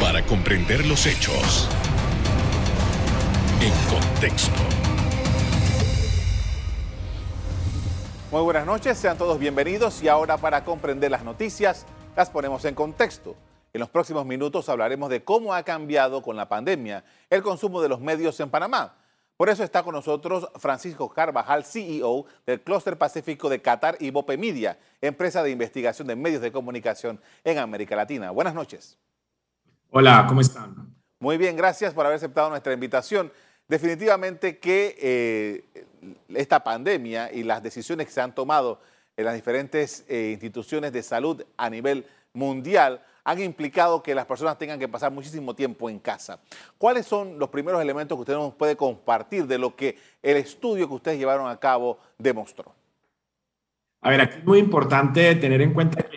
Para comprender los hechos en contexto. Muy buenas noches, sean todos bienvenidos y ahora para comprender las noticias las ponemos en contexto. En los próximos minutos hablaremos de cómo ha cambiado con la pandemia el consumo de los medios en Panamá. Por eso está con nosotros Francisco Carvajal, CEO del Clúster Pacífico de Qatar y Bope Media, empresa de investigación de medios de comunicación en América Latina. Buenas noches. Hola, ¿cómo están? Muy bien, gracias por haber aceptado nuestra invitación. Definitivamente que eh, esta pandemia y las decisiones que se han tomado en las diferentes eh, instituciones de salud a nivel mundial han implicado que las personas tengan que pasar muchísimo tiempo en casa. ¿Cuáles son los primeros elementos que usted nos puede compartir de lo que el estudio que ustedes llevaron a cabo demostró? A ver, aquí es muy importante tener en cuenta que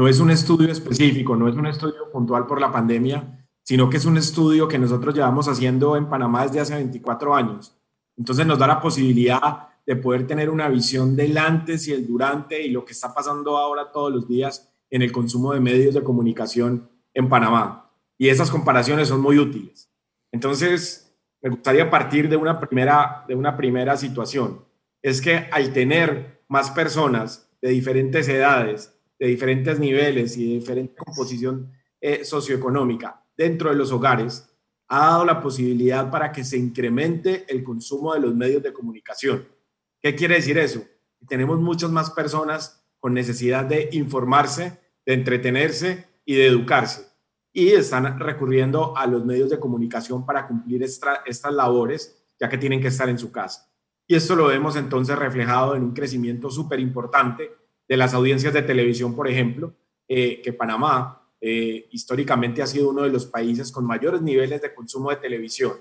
no es un estudio específico, no es un estudio puntual por la pandemia, sino que es un estudio que nosotros llevamos haciendo en Panamá desde hace 24 años. Entonces nos da la posibilidad de poder tener una visión del antes y el durante y lo que está pasando ahora todos los días en el consumo de medios de comunicación en Panamá. Y esas comparaciones son muy útiles. Entonces, me gustaría partir de una primera, de una primera situación. Es que al tener más personas de diferentes edades, de diferentes niveles y de diferente composición eh, socioeconómica dentro de los hogares, ha dado la posibilidad para que se incremente el consumo de los medios de comunicación. ¿Qué quiere decir eso? Tenemos muchas más personas con necesidad de informarse, de entretenerse y de educarse. Y están recurriendo a los medios de comunicación para cumplir estas labores, ya que tienen que estar en su casa. Y esto lo vemos entonces reflejado en un crecimiento súper importante de las audiencias de televisión, por ejemplo, eh, que Panamá eh, históricamente ha sido uno de los países con mayores niveles de consumo de televisión.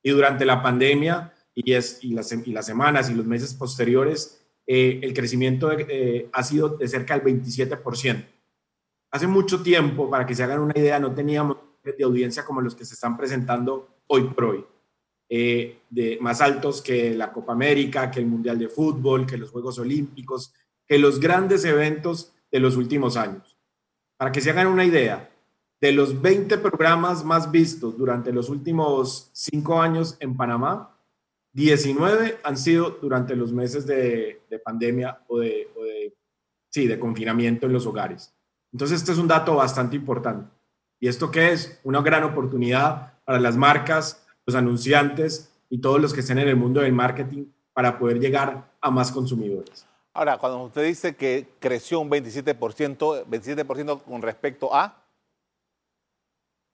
Y durante la pandemia y, las, semanas y los meses posteriores, eh, el crecimiento ha sido de cerca del 27%. Hace mucho tiempo, para que se hagan una idea, no teníamos de audiencia como los que se están presentando hoy por hoy. De más altos que la Copa América, que el Mundial de Fútbol, que los Juegos Olímpicos, que los grandes eventos de los últimos años. Para que se hagan una idea, de los 20 programas más vistos durante los últimos cinco años en Panamá, 19 han sido durante los meses de, pandemia o de, sí, de confinamiento en los hogares. Entonces, este es un dato bastante importante. ¿Y esto qué es? Una gran oportunidad para las marcas, los anunciantes y todos los que estén en el mundo del marketing para poder llegar a más consumidores. Ahora, cuando usted dice que creció un 27%, 27% con respecto a...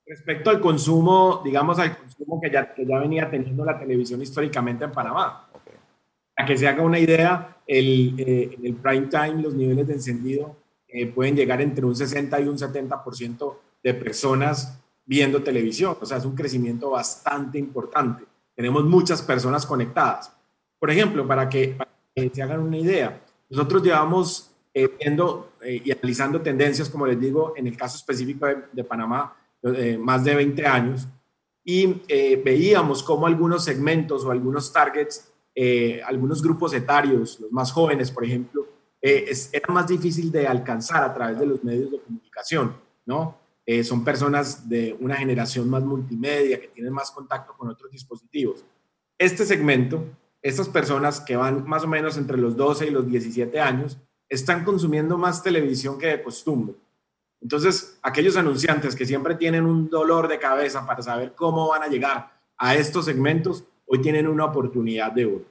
Respecto al consumo, digamos, al consumo que ya, que ya venía teniendo la televisión históricamente en Panamá. Para que se haga una idea, el, eh, en el prime time los niveles de encendido eh, pueden llegar entre un 60 y un 70% de personas viendo televisión. O sea, es un crecimiento bastante importante. Tenemos muchas personas conectadas. Por ejemplo, para que, se hagan una idea, nosotros llevamos eh, viendo y analizando tendencias, como les digo, en el caso específico de Panamá, eh, más de 20 años, y eh, veíamos cómo algunos segmentos o algunos targets, eh, algunos grupos etarios, los más jóvenes, por ejemplo, era más difícil de alcanzar a través de los medios de comunicación, ¿no? son personas de una generación más multimedia, que tienen más contacto con otros dispositivos. Este segmento, estas personas que van más o menos entre los 12 y los 17 años, están consumiendo más televisión que de costumbre. Entonces, aquellos anunciantes que siempre tienen un dolor de cabeza para saber cómo van a llegar a estos segmentos, hoy tienen una oportunidad de oro.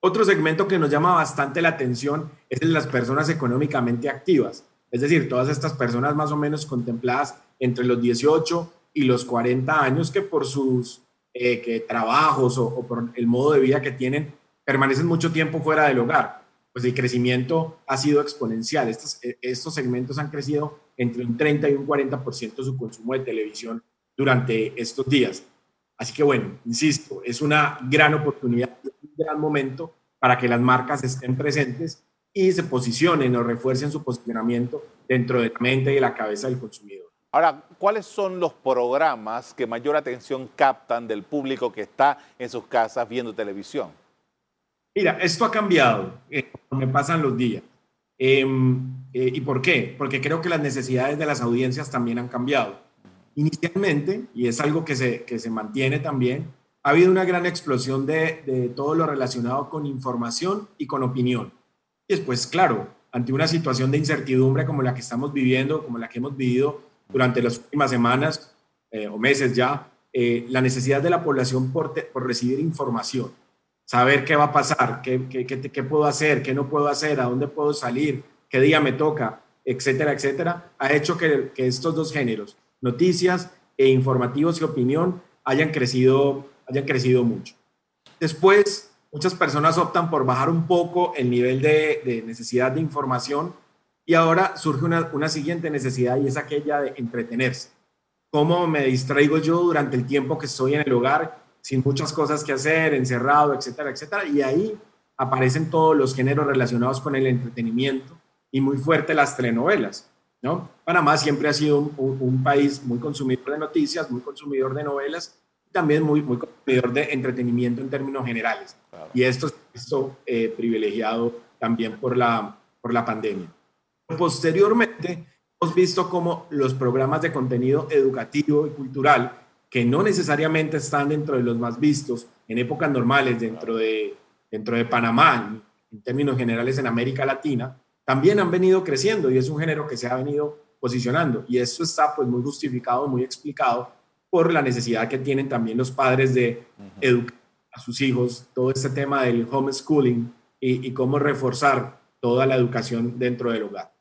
Otro segmento que nos llama bastante la atención es el de las personas económicamente activas, es decir, todas estas personas más o menos contempladas entre los 18 y los 40 años que por sus eh, trabajos o, por el modo de vida que tienen permanecen mucho tiempo fuera del hogar pues el crecimiento ha sido exponencial. Estos, e, estos segmentos han crecido entre un 30 y un 40% su consumo de televisión durante estos días. Así que bueno, insisto, es una gran oportunidad, un gran momento para que las marcas estén presentes y se posicionen o refuercen su posicionamiento dentro de la mente y la cabeza del consumidor. Ahora, ¿cuáles son los programas que mayor atención captan del público que está en sus casas viendo televisión? Mira, esto ha cambiado eh, me pasan los días. Em, eh, ¿Y por qué? Porque creo que las necesidades de las audiencias también han cambiado. Inicialmente, y es algo que se, que se mantiene también, ha habido una gran explosión de, de todo lo relacionado con información y con opinión. Y después, claro, ante una situación de incertidumbre como la que estamos viviendo, como la que hemos vivido durante las últimas semanas eh, o meses ya, eh, la necesidad de la población por, por, recibir información, saber qué va a pasar, qué, qué, qué, puedo hacer, qué no puedo hacer, a dónde puedo salir, qué día me toca, etcétera, etcétera, ha hecho que, que estos dos géneros, noticias e informativos y opinión, hayan crecido, hayan crecido mucho. Después, muchas personas optan por bajar un poco el nivel de necesidad de información y ahora surge una, una siguiente necesidad y es aquella de entretenerse cómo me distraigo yo durante el tiempo que estoy en el hogar, sin muchas cosas que hacer, encerrado, etcétera, etcétera. Y ahí aparecen todos los géneros relacionados con el entretenimiento y muy fuerte las telenovelas. ¿no? Panamá siempre ha sido un, país muy consumidor de noticias, muy consumidor de novelas, y también muy, muy consumidor de entretenimiento en términos generales. Y esto es eh, privilegiado también por la, por la pandemia. Posteriormente, hemos visto cómo los programas de contenido educativo y cultural, que no necesariamente están dentro de los más vistos en épocas normales dentro de, dentro de Panamá, en términos generales en América Latina, también han venido creciendo y es un género que se ha venido posicionando. Y eso está pues muy justificado, muy explicado por la necesidad que tienen también los padres de educar a sus hijos, todo este tema del homeschooling y, y cómo reforzar toda la educación dentro del hogar.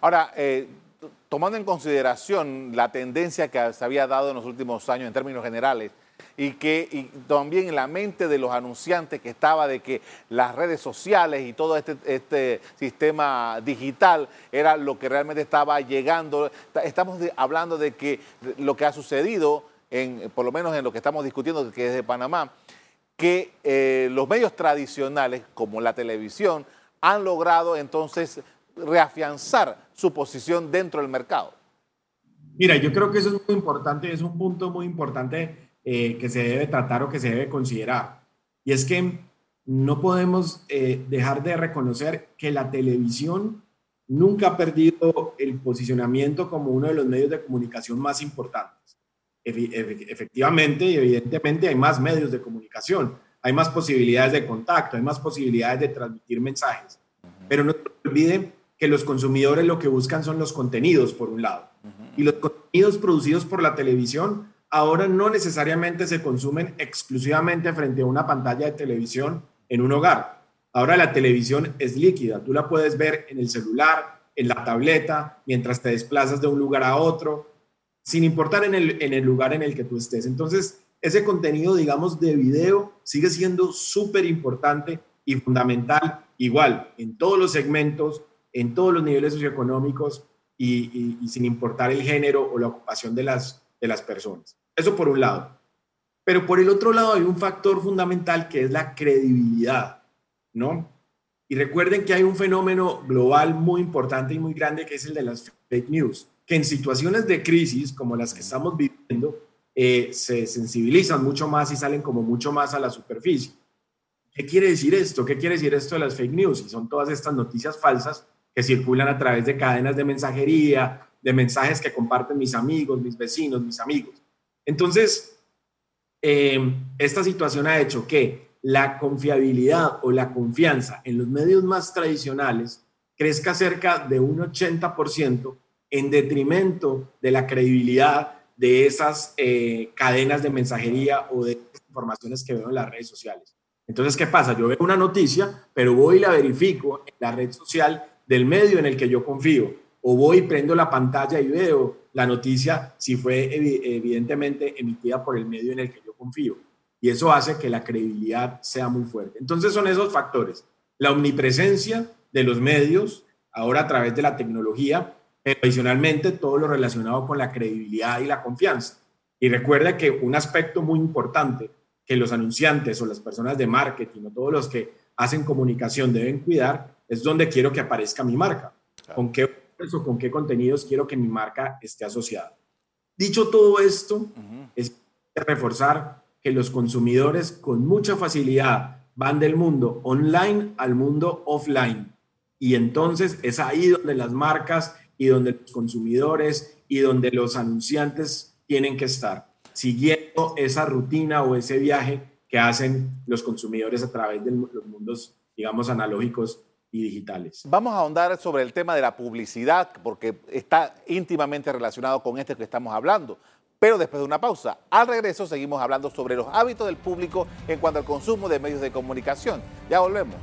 Ahora, eh, tomando en consideración la tendencia que se había dado en los últimos años en términos generales y que también en la mente de los anunciantes que estaba de que las redes sociales y todo este, este sistema digital era lo que realmente estaba llegando. Estamos hablando de que lo que ha sucedido, en, por lo menos en lo que estamos discutiendo, que es de Panamá, que eh, los medios tradicionales, como la televisión, han logrado entonces reafianzar su posición dentro del mercado? Mira, yo creo que eso es muy importante, es un punto muy importante eh, que se debe tratar o que se debe considerar. Y es que no podemos eh, dejar de reconocer que la televisión nunca ha perdido el posicionamiento como uno de los medios de comunicación más importantes. Efectivamente y evidentemente hay más medios de comunicación, hay más posibilidades de contacto, hay más posibilidades de transmitir mensajes. Pero no se que los consumidores lo que buscan son los contenidos, por un lado. Y los contenidos producidos por la televisión ahora no necesariamente se consumen exclusivamente frente a una pantalla de televisión en un hogar. Ahora la televisión es líquida, tú la puedes ver en el celular, en la tableta, mientras te desplazas de un lugar a otro, sin importar en el, en el lugar en el que tú estés. Entonces, ese contenido, digamos, de video sigue siendo súper importante y fundamental, igual, en todos los segmentos, en todos los niveles socioeconómicos y, sin importar el género o la ocupación de las, de las personas. Eso por un lado. Pero por el otro lado hay un factor fundamental que es la credibilidad, ¿no? Y recuerden que hay un fenómeno global muy importante y muy grande que es el de las fake news, que en situaciones de crisis como las que estamos viviendo eh, se sensibilizan mucho más y salen como mucho más a la superficie. ¿Qué quiere decir esto? ¿Qué quiere decir esto de las fake news? Y son todas estas noticias falsas circulan a través de cadenas de mensajería, de mensajes que comparten mis amigos, mis vecinos, mis amigos. Entonces, em, esta situación ha hecho que la confiabilidad o la confianza en los medios más tradicionales crezca cerca de un 80% en detrimento de la credibilidad de esas eh, cadenas de mensajería o de informaciones que veo en las redes sociales. Entonces, ¿qué pasa? Yo veo una noticia, pero voy y la verifico en la red social del medio en el que yo confío. O voy, prendo la pantalla y veo la noticia si fue evidentemente emitida por el medio en el que yo confío. Y eso hace que la credibilidad sea muy fuerte. Entonces son esos factores. La omnipresencia de los medios, ahora a través de la tecnología, pero adicionalmente todo lo relacionado con la credibilidad y la confianza. Y recuerda que un aspecto muy importante que los anunciantes o las personas de marketing o todos los que hacen comunicación deben cuidar es donde quiero que aparezca mi marca. ¿Con qué o con qué contenidos quiero que mi marca esté asociada? Dicho todo esto, es reforzar que los consumidores con mucha facilidad van del mundo online al mundo offline. Y entonces es ahí donde las marcas y donde los consumidores y donde los anunciantes tienen que estar siguiendo esa rutina o ese viaje que hacen los consumidores a través de los mundos, digamos, analógicos y digitales. Vamos a ahondar sobre el tema de la publicidad, porque está íntimamente relacionado con este que estamos hablando. Pero después de una pausa, al regreso seguimos hablando sobre los hábitos del público en cuanto al consumo de medios de comunicación. Ya volvemos.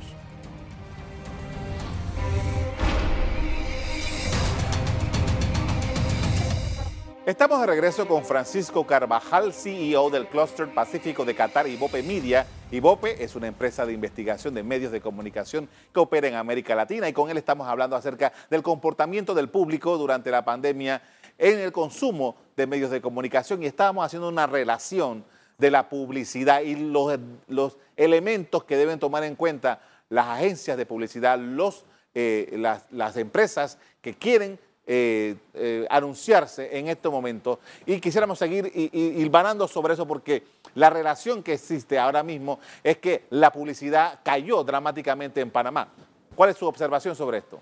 Estamos de regreso con Francisco Carvajal, CEO del Cluster Pacífico de Qatar y Bope Media. Bope es una empresa de investigación de medios de comunicación que opera en América Latina y con él estamos hablando acerca del comportamiento del público durante la pandemia en el consumo de medios de comunicación y estábamos haciendo una relación de la publicidad y los, elementos que deben tomar en cuenta las agencias de publicidad, los, eh, las empresas que quieren eh, eh, anunciarse en este momento y quisiéramos seguir hilvanando sobre eso porque la relación que existe ahora mismo es que la publicidad cayó dramáticamente en Panamá. ¿Cuál es su observación sobre esto?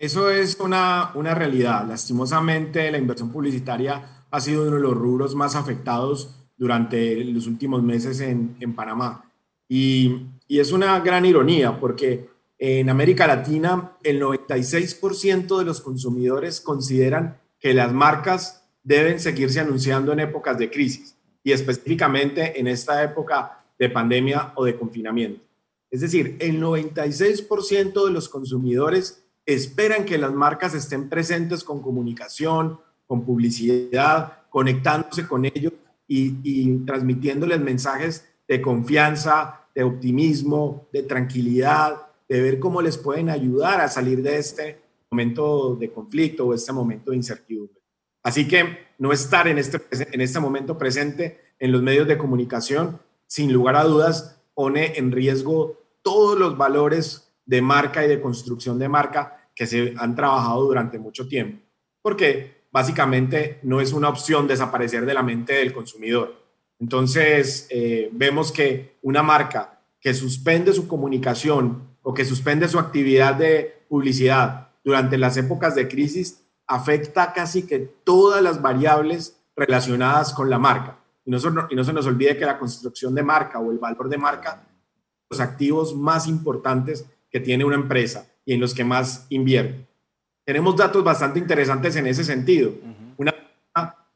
Eso es una, una realidad. Lastimosamente, la inversión publicitaria ha sido uno de los rubros más afectados durante los últimos meses en, en Panamá. Y, y, es una gran ironía porque en América Latina, el 96% de los consumidores consideran que las marcas deben seguirse anunciando en épocas de crisis y específicamente en esta época de pandemia o de confinamiento. Es decir, el 96% de los consumidores esperan que las marcas estén presentes con comunicación, con publicidad, conectándose con ellos y, y transmitiéndoles mensajes de confianza, de optimismo, de tranquilidad, de ver cómo les pueden ayudar a salir de este momento de conflicto o este momento de incertidumbre. Así que no estar en este, en este momento presente en los medios de comunicación, sin lugar a dudas, pone en riesgo todos los valores de marca y de construcción de marca que se han trabajado durante mucho tiempo. Porque básicamente no es una opción desaparecer de la mente del consumidor. Entonces, eh, vemos que una marca que suspende su comunicación o que suspende su actividad de publicidad durante las épocas de crisis afecta casi que todas las variables relacionadas con la marca. Y no, y no se nos olvide que la construcción de marca o el valor de marca, los activos más importantes que tiene una empresa y en los que más invierte. Tenemos datos bastante interesantes en ese sentido. Una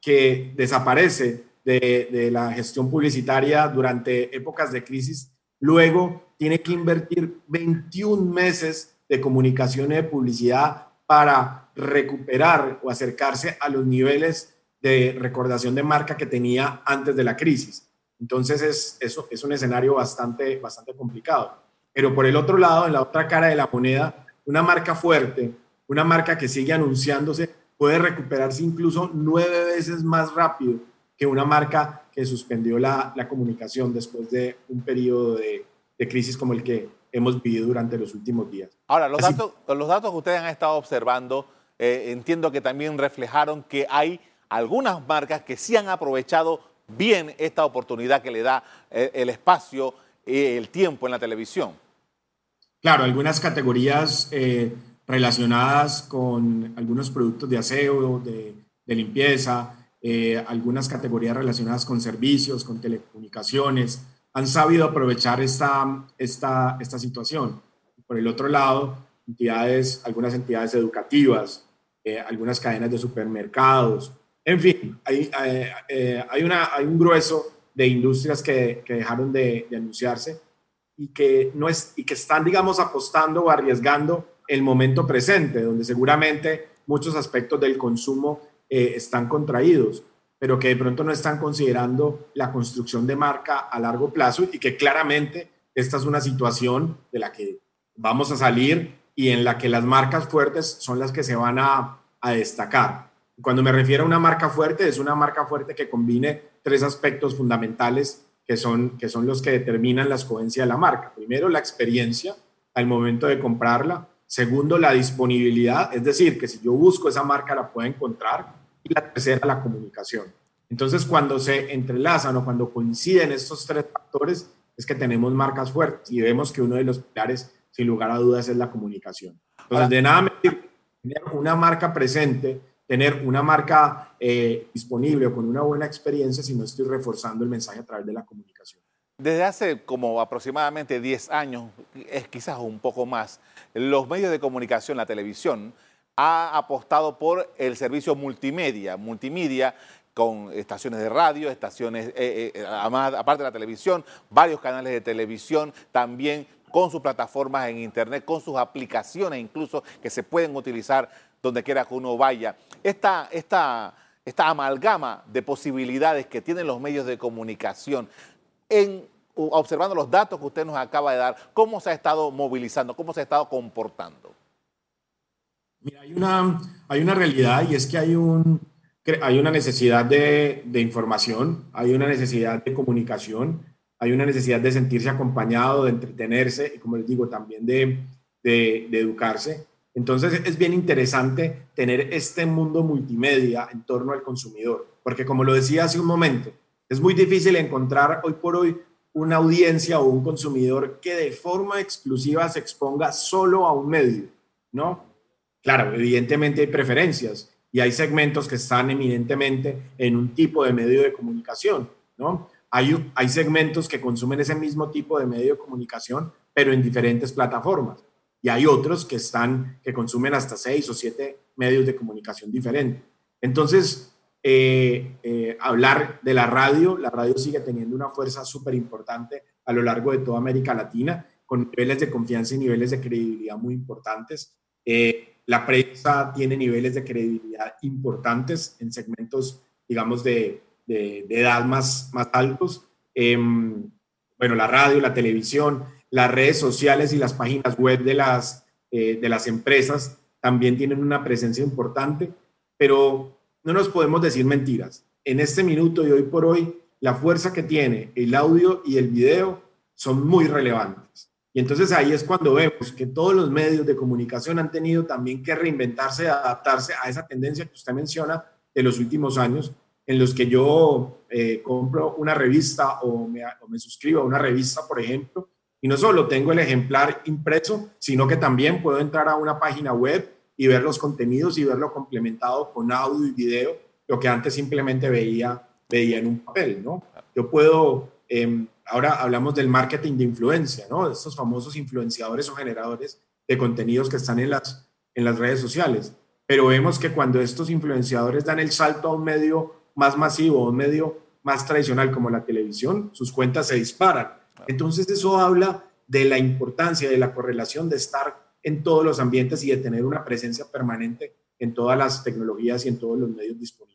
que desaparece de, de la gestión publicitaria durante épocas de crisis, luego tiene que invertir 21 meses de comunicación y de publicidad para recuperar o acercarse a los niveles de recordación de marca que tenía antes de la crisis. Entonces es, eso es un escenario bastante, bastante complicado. Pero por el otro lado, en la otra cara de la moneda, una marca fuerte, una marca que sigue anunciándose, puede recuperarse incluso nueve veces más rápido que una marca que suspendió la, la comunicación después de un periodo de, de crisis como el que hemos vivido durante los últimos días. Ahora, los, datos, los datos que ustedes han estado observando, eh, entiendo que también reflejaron que hay algunas marcas que sí han aprovechado bien esta oportunidad que le da eh, el espacio y el tiempo en la televisión. Claro, algunas categorías eh, relacionadas con algunos productos de aseo, de, de limpieza, algunas categorías relacionadas con servicios, con telecomunicaciones, han sabido aprovechar esta, esta, esta situación. Por el otro lado, entidades, algunas entidades educativas, eh, algunas cadenas de supermercados, en fin, hay, hay, eh, hay, una, hay un grueso de industrias que, que dejaron de, de, anunciarse y que, no es, y que están, digamos, apostando o arriesgando el momento presente, donde seguramente muchos aspectos del consumo eh, están contraídos pero que de pronto no están considerando la construcción de marca a largo plazo y que claramente esta es una situación de la que vamos a salir y en la que las marcas fuertes son las que se van a, a destacar. Cuando me refiero a una marca fuerte, es una marca fuerte que combine tres aspectos fundamentales que son, que son los que determinan la escogencia de la marca. Primero, la experiencia al momento de comprarla. Segundo, la disponibilidad, es decir, que si yo busco esa marca la puedo encontrar y la tercera, la comunicación. Entonces, cuando se entrelazan o cuando coinciden estos tres factores, es que tenemos marcas fuertes y vemos que uno de los pilares, sin lugar a dudas, es la comunicación. Entonces, de nada me tener una marca presente tener una marca eh, disponible o con una buena experiencia si no estoy reforzando el mensaje a través de la comunicación. Desde hace como aproximadamente 10 años, es quizás un poco más, los medios de comunicación, la televisión, ha apostado por el servicio multimedia, multimedia con estaciones de radio, estaciones, eh, eh, aparte de la televisión, varios canales de televisión, también con sus plataformas en Internet, con sus aplicaciones incluso que se pueden utilizar donde quiera que uno vaya. Esta, esta, esta amalgama de posibilidades que tienen los medios de comunicación, en, observando los datos que usted nos acaba de dar, ¿cómo se ha estado movilizando, cómo se ha estado comportando? Hay una, hay una realidad y es que hay, un, hay una necesidad de, de información, hay una necesidad de comunicación, hay una necesidad de sentirse acompañado, de entretenerse y, como les digo, también de, de, de educarse. Entonces es bien interesante tener este mundo multimedia en torno al consumidor, porque como lo decía hace un momento, es muy difícil encontrar hoy por hoy una audiencia o un consumidor que de forma exclusiva se exponga solo a un medio, ¿no? Claro, evidentemente hay preferencias y hay segmentos que están eminentemente en un tipo de medio de comunicación, ¿no? Hay, hay segmentos que consumen ese mismo tipo de medio de comunicación, pero en diferentes plataformas y hay otros que están, que consumen hasta seis o siete medios de comunicación diferentes. Entonces, eh, eh, hablar de la radio, la radio sigue teniendo una fuerza súper importante a lo largo de toda América Latina, con niveles de confianza y niveles de credibilidad muy importantes. Eh, la prensa tiene niveles de credibilidad importantes en segmentos, digamos, de, edad más, más altos. Em, bueno, la radio, la televisión, las redes sociales y las páginas web de las, eh, de las empresas también tienen una presencia importante, pero no nos podemos decir mentiras. En este minuto y hoy por hoy, la fuerza que tiene el audio y el video son muy relevantes. Y entonces ahí es cuando vemos que todos los medios de comunicación han tenido también que reinventarse, adaptarse a esa tendencia que usted menciona de los últimos años, en los que yo eh, compro una revista o me, o me suscribo a una revista, por ejemplo, y no solo tengo el ejemplar impreso, sino que también puedo entrar a una página web y ver los contenidos y verlo complementado con audio y video, lo que antes simplemente veía, veía en un papel, ¿no? Yo puedo, em, ahora hablamos del marketing de influencia, ¿no? Estos famosos influenciadores o generadores de contenidos que están en las, en las redes sociales. Pero vemos que cuando estos influenciadores dan el salto a un medio más masivo, a un medio más tradicional como la televisión, sus cuentas se disparan entonces eso habla de la importancia, de la correlación de estar en todos los ambientes y de tener una presencia permanente en todas las tecnologías y en todos los medios disponibles.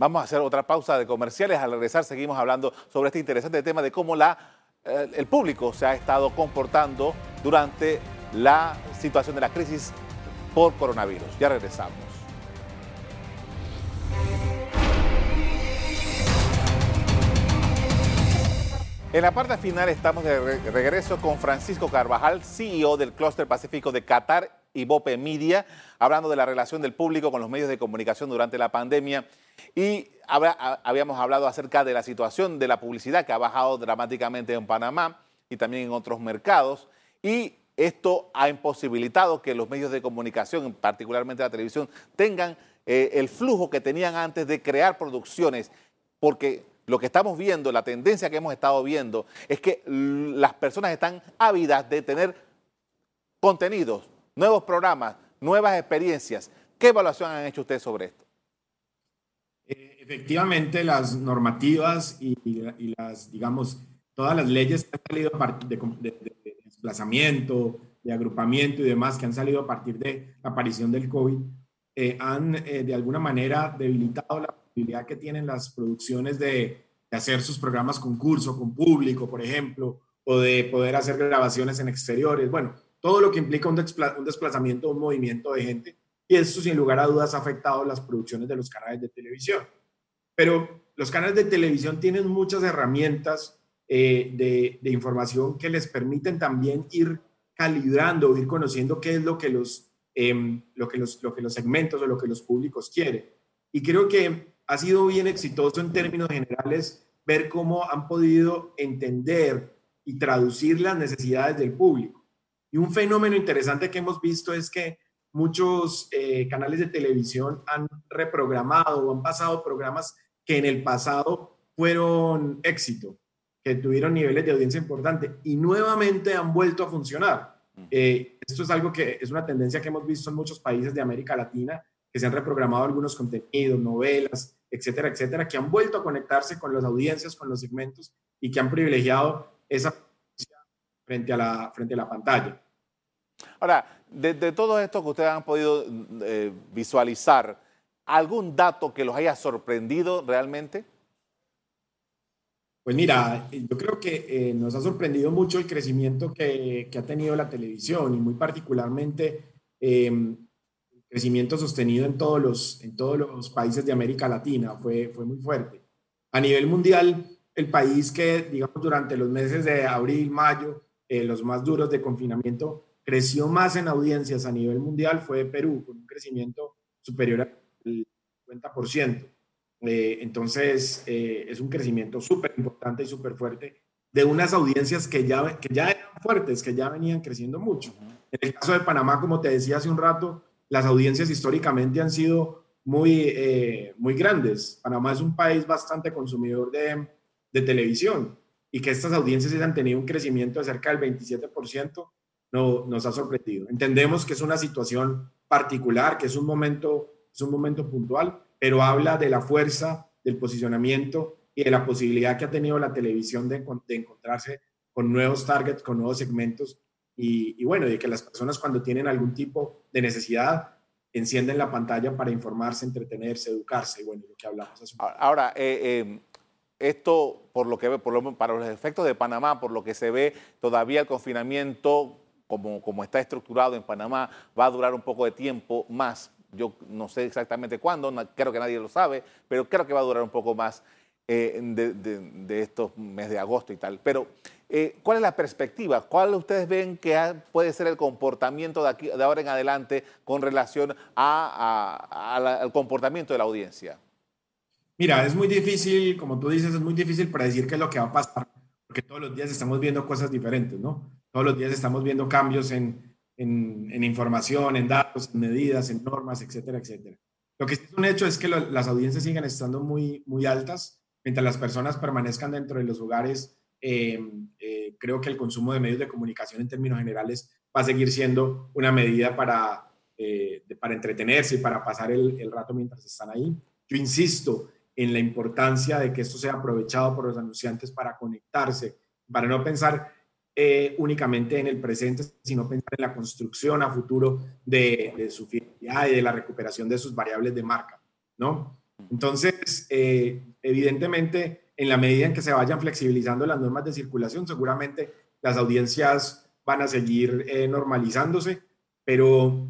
Vamos a hacer otra pausa de comerciales. Al regresar seguimos hablando sobre este interesante tema de cómo la, eh, el público se ha estado comportando durante la situación de la crisis por coronavirus. Ya regresamos. En la parte final estamos de regreso con Francisco Carvajal, CEO del Clúster Pacífico de Qatar y Bope Media, hablando de la relación del público con los medios de comunicación durante la pandemia. Y habíamos hablado acerca de la situación de la publicidad que ha bajado dramáticamente en Panamá y también en otros mercados. Y esto ha imposibilitado que los medios de comunicación, particularmente la televisión, tengan eh, el flujo que tenían antes de crear producciones, porque lo que estamos viendo, la tendencia que hemos estado viendo, es que las personas están ávidas de tener contenidos, nuevos programas, nuevas experiencias. ¿Qué evaluación han hecho ustedes sobre esto? Eh, efectivamente, las normativas y, las, digamos, todas las leyes que han salido a de, desplazamiento, de agrupamiento y demás, que han salido a partir de la aparición del COVID, eh, han eh, de alguna manera debilitado la que tienen las producciones de, hacer sus programas concurso con público, por ejemplo, o de poder hacer grabaciones en exteriores. Bueno, todo lo que implica un, desplazamiento, un movimiento de gente. Y eso, sin lugar a dudas, ha afectado las producciones de los canales de televisión. Pero los canales de televisión tienen muchas herramientas eh, de, de, información que les permiten también ir calibrando, ir conociendo qué es lo que los, em, lo que los, lo que los segmentos o lo que los públicos quieren. Y creo que ha sido bien exitoso en términos generales ver cómo han podido entender y traducir las necesidades del público. Y un fenómeno interesante que hemos visto es que muchos eh, canales de televisión han reprogramado o han pasado programas que en el pasado fueron éxito, que tuvieron niveles de audiencia importantes y nuevamente han vuelto a funcionar. Eh, esto es algo que es una tendencia que hemos visto en muchos países de América Latina, que se han reprogramado algunos contenidos, novelas, etcétera, etcétera, que han vuelto a conectarse con las audiencias, con los segmentos y que han privilegiado esa frente a la, frente a la pantalla. Ahora, de, todo esto que ustedes han podido eh, visualizar, ¿algún dato que los haya sorprendido realmente? Pues mira, yo creo que eh, nos ha sorprendido mucho el crecimiento que, que, ha tenido la televisión y muy particularmente em, el crecimiento sostenido en todos, los, en todos los países de América Latina. Fue, fue muy fuerte. A nivel mundial, el país que, digamos, durante los meses de abril, mayo, eh, los más duros de confinamiento, creció más en audiencias a nivel mundial fue Perú, con un crecimiento superior al 50%. Eh, entonces, eh, es un crecimiento súper importante y súper fuerte de unas audiencias que ya, que ya eran fuertes, que ya venían creciendo mucho. En el caso de Panamá, como te decía hace un rato, las audiencias históricamente han sido muy, eh, muy grandes. Panamá es un país bastante consumidor de, de televisión y que estas audiencias hayan tenido un crecimiento de cerca del 27%, no, nos ha sorprendido. Entendemos que es una situación particular, que es un momento, es un momento puntual, pero habla de la fuerza, del posicionamiento y de la posibilidad que ha tenido la televisión de, encontrarse con nuevos targets, con nuevos segmentos y, bueno, de que las personas cuando tienen algún tipo de necesidad encienden la pantalla para informarse, entretenerse, educarse, bueno, lo que hablamos hace Ahora, eh, eh, esto, por lo que por lo, para los efectos de Panamá, por lo que se ve, todavía el confinamiento, como, como está estructurado en Panamá, va a durar un poco de tiempo más yo no sé exactamente cuándo, creo que nadie lo sabe, pero creo que va a durar un poco más eh, de, estos meses de agosto y tal. Pero, eh, ¿cuál es la perspectiva? ¿Cuál ustedes ven que puede ser el comportamiento de, aquí, de ahora en adelante con relación al comportamiento de la audiencia? Mira, es muy difícil, como tú dices, es muy difícil predecir qué es lo que va a pasar, porque todos los días estamos viendo cosas diferentes, ¿no? Todos los días estamos viendo cambios en, en, información, en datos, en medidas, en normas, etcétera, etcétera. Lo que es un hecho es que las audiencias siguen estando muy, muy altas, mientras las personas permanezcan dentro de los hogares. Em, eh, creo que el consumo de medios de comunicación en términos generales va a seguir siendo una medida para, eh, para entretenerse y para pasar el, el rato mientras están ahí. Yo insisto en la importancia de que esto sea aprovechado por los anunciantes para conectarse, para no pensar eh, únicamente en el presente, sino pensar en la construcción a futuro de, su fidelidad y de la recuperación de sus variables de marca, ¿no? Entonces, eh, evidentemente, en la medida en que se vayan flexibilizando las normas de circulación, seguramente las audiencias van a seguir eh, normalizándose, pero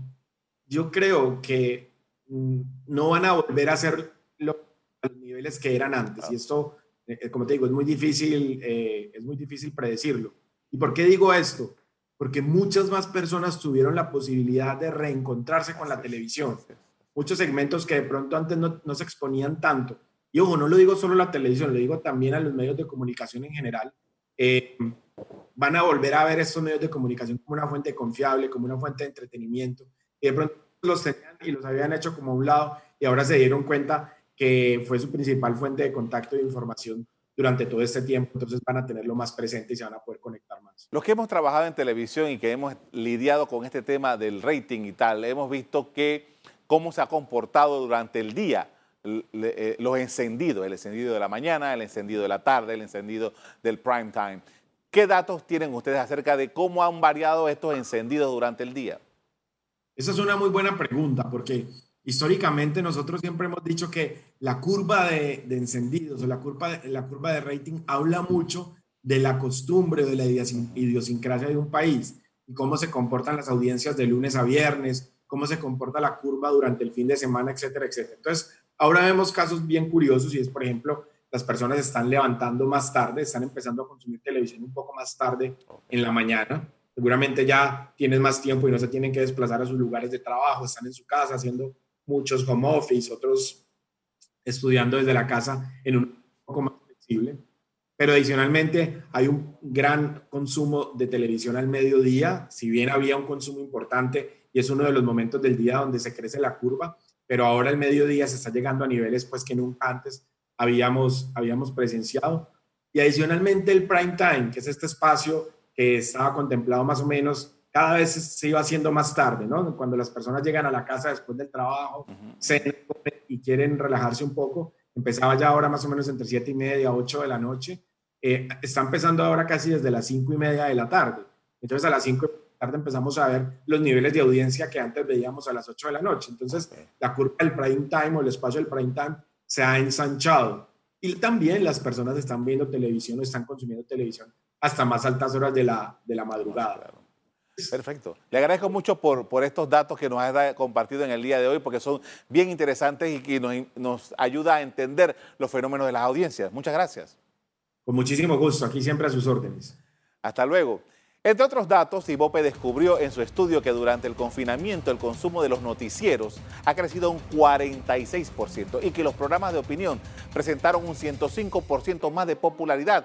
yo creo que mm, no van a volver a ser niveles que eran antes. Y esto, como te digo, es muy difícil, es muy difícil predecirlo. ¿Y por qué digo esto? Porque muchas más personas tuvieron la posibilidad de reencontrarse con la televisión. Muchos segmentos que de pronto antes no, se exponían tanto. Y ojo, no lo digo solo a la televisión, lo digo también a los medios de comunicación en general. Eh, van a volver a ver estos medios de comunicación como una fuente confiable, como una fuente de entretenimiento. Y de pronto los tenían y los habían hecho como a un lado y ahora se dieron cuenta que fue su principal fuente de contacto e información durante todo este tiempo, entonces van a tenerlo más presente y se van a poder conectar más. Los que hemos trabajado en televisión y que hemos lidiado con este tema del rating y tal, hemos visto que cómo se ha comportado durante el día eh, los encendidos, el encendido de la mañana, el encendido de la tarde, el encendido del prime time. ¿Qué datos tienen ustedes acerca de cómo han variado estos encendidos durante el día? Esa es una muy buena pregunta porque históricamente nosotros siempre hemos dicho que la curva de, encendidos o la curva de, la curva de rating habla mucho de la costumbre o de la idiosincrasia de un país y cómo se comportan las audiencias de lunes a viernes, cómo se comporta la curva durante el fin de semana, etcétera, etcétera. Entonces, ahora vemos casos bien curiosos y es, por ejemplo, las personas están levantando más tarde, están empezando a consumir televisión un poco más tarde en la mañana. Seguramente ya tienes más tiempo y no se tienen que desplazar a sus lugares de trabajo, están en su casa haciendo muchos home office, otros estudiando desde la casa en un poco más flexible. Pero adicionalmente hay un gran consumo de televisión al mediodía, si bien había un consumo importante y es uno de los momentos del día donde se crece la curva, pero ahora el mediodía se está llegando a niveles pues que nunca antes habíamos, habíamos presenciado. Y adicionalmente el prime time, que es este espacio que estaba contemplado más o menos, cada vez se iba haciendo más tarde, ¿no? Cuando las personas llegan a la casa después del trabajo, se y quieren relajarse un poco, empezaba ya ahora más o menos entre 7 y media, 8 de la noche, eh, está empezando ahora casi desde las 5 y media de la tarde. Entonces a las 5 de la tarde empezamos a ver los niveles de audiencia que antes veíamos a las 8 de la noche. Entonces la curva del prime time o el espacio del prime time se ha ensanchado. Y también las personas están viendo televisión o están consumiendo televisión hasta más altas horas de la, de la madrugada. Perfecto. Le agradezco mucho por, por estos datos que nos ha compartido en el día de hoy, porque son bien interesantes y que nos, nos ayuda a entender los fenómenos de las audiencias. Muchas gracias. Con muchísimo gusto, aquí siempre a sus órdenes. Hasta luego. Entre otros datos, Ibope descubrió en su estudio que durante el confinamiento el consumo de los noticieros ha crecido un 46% y que los programas de opinión presentaron un 105% más de popularidad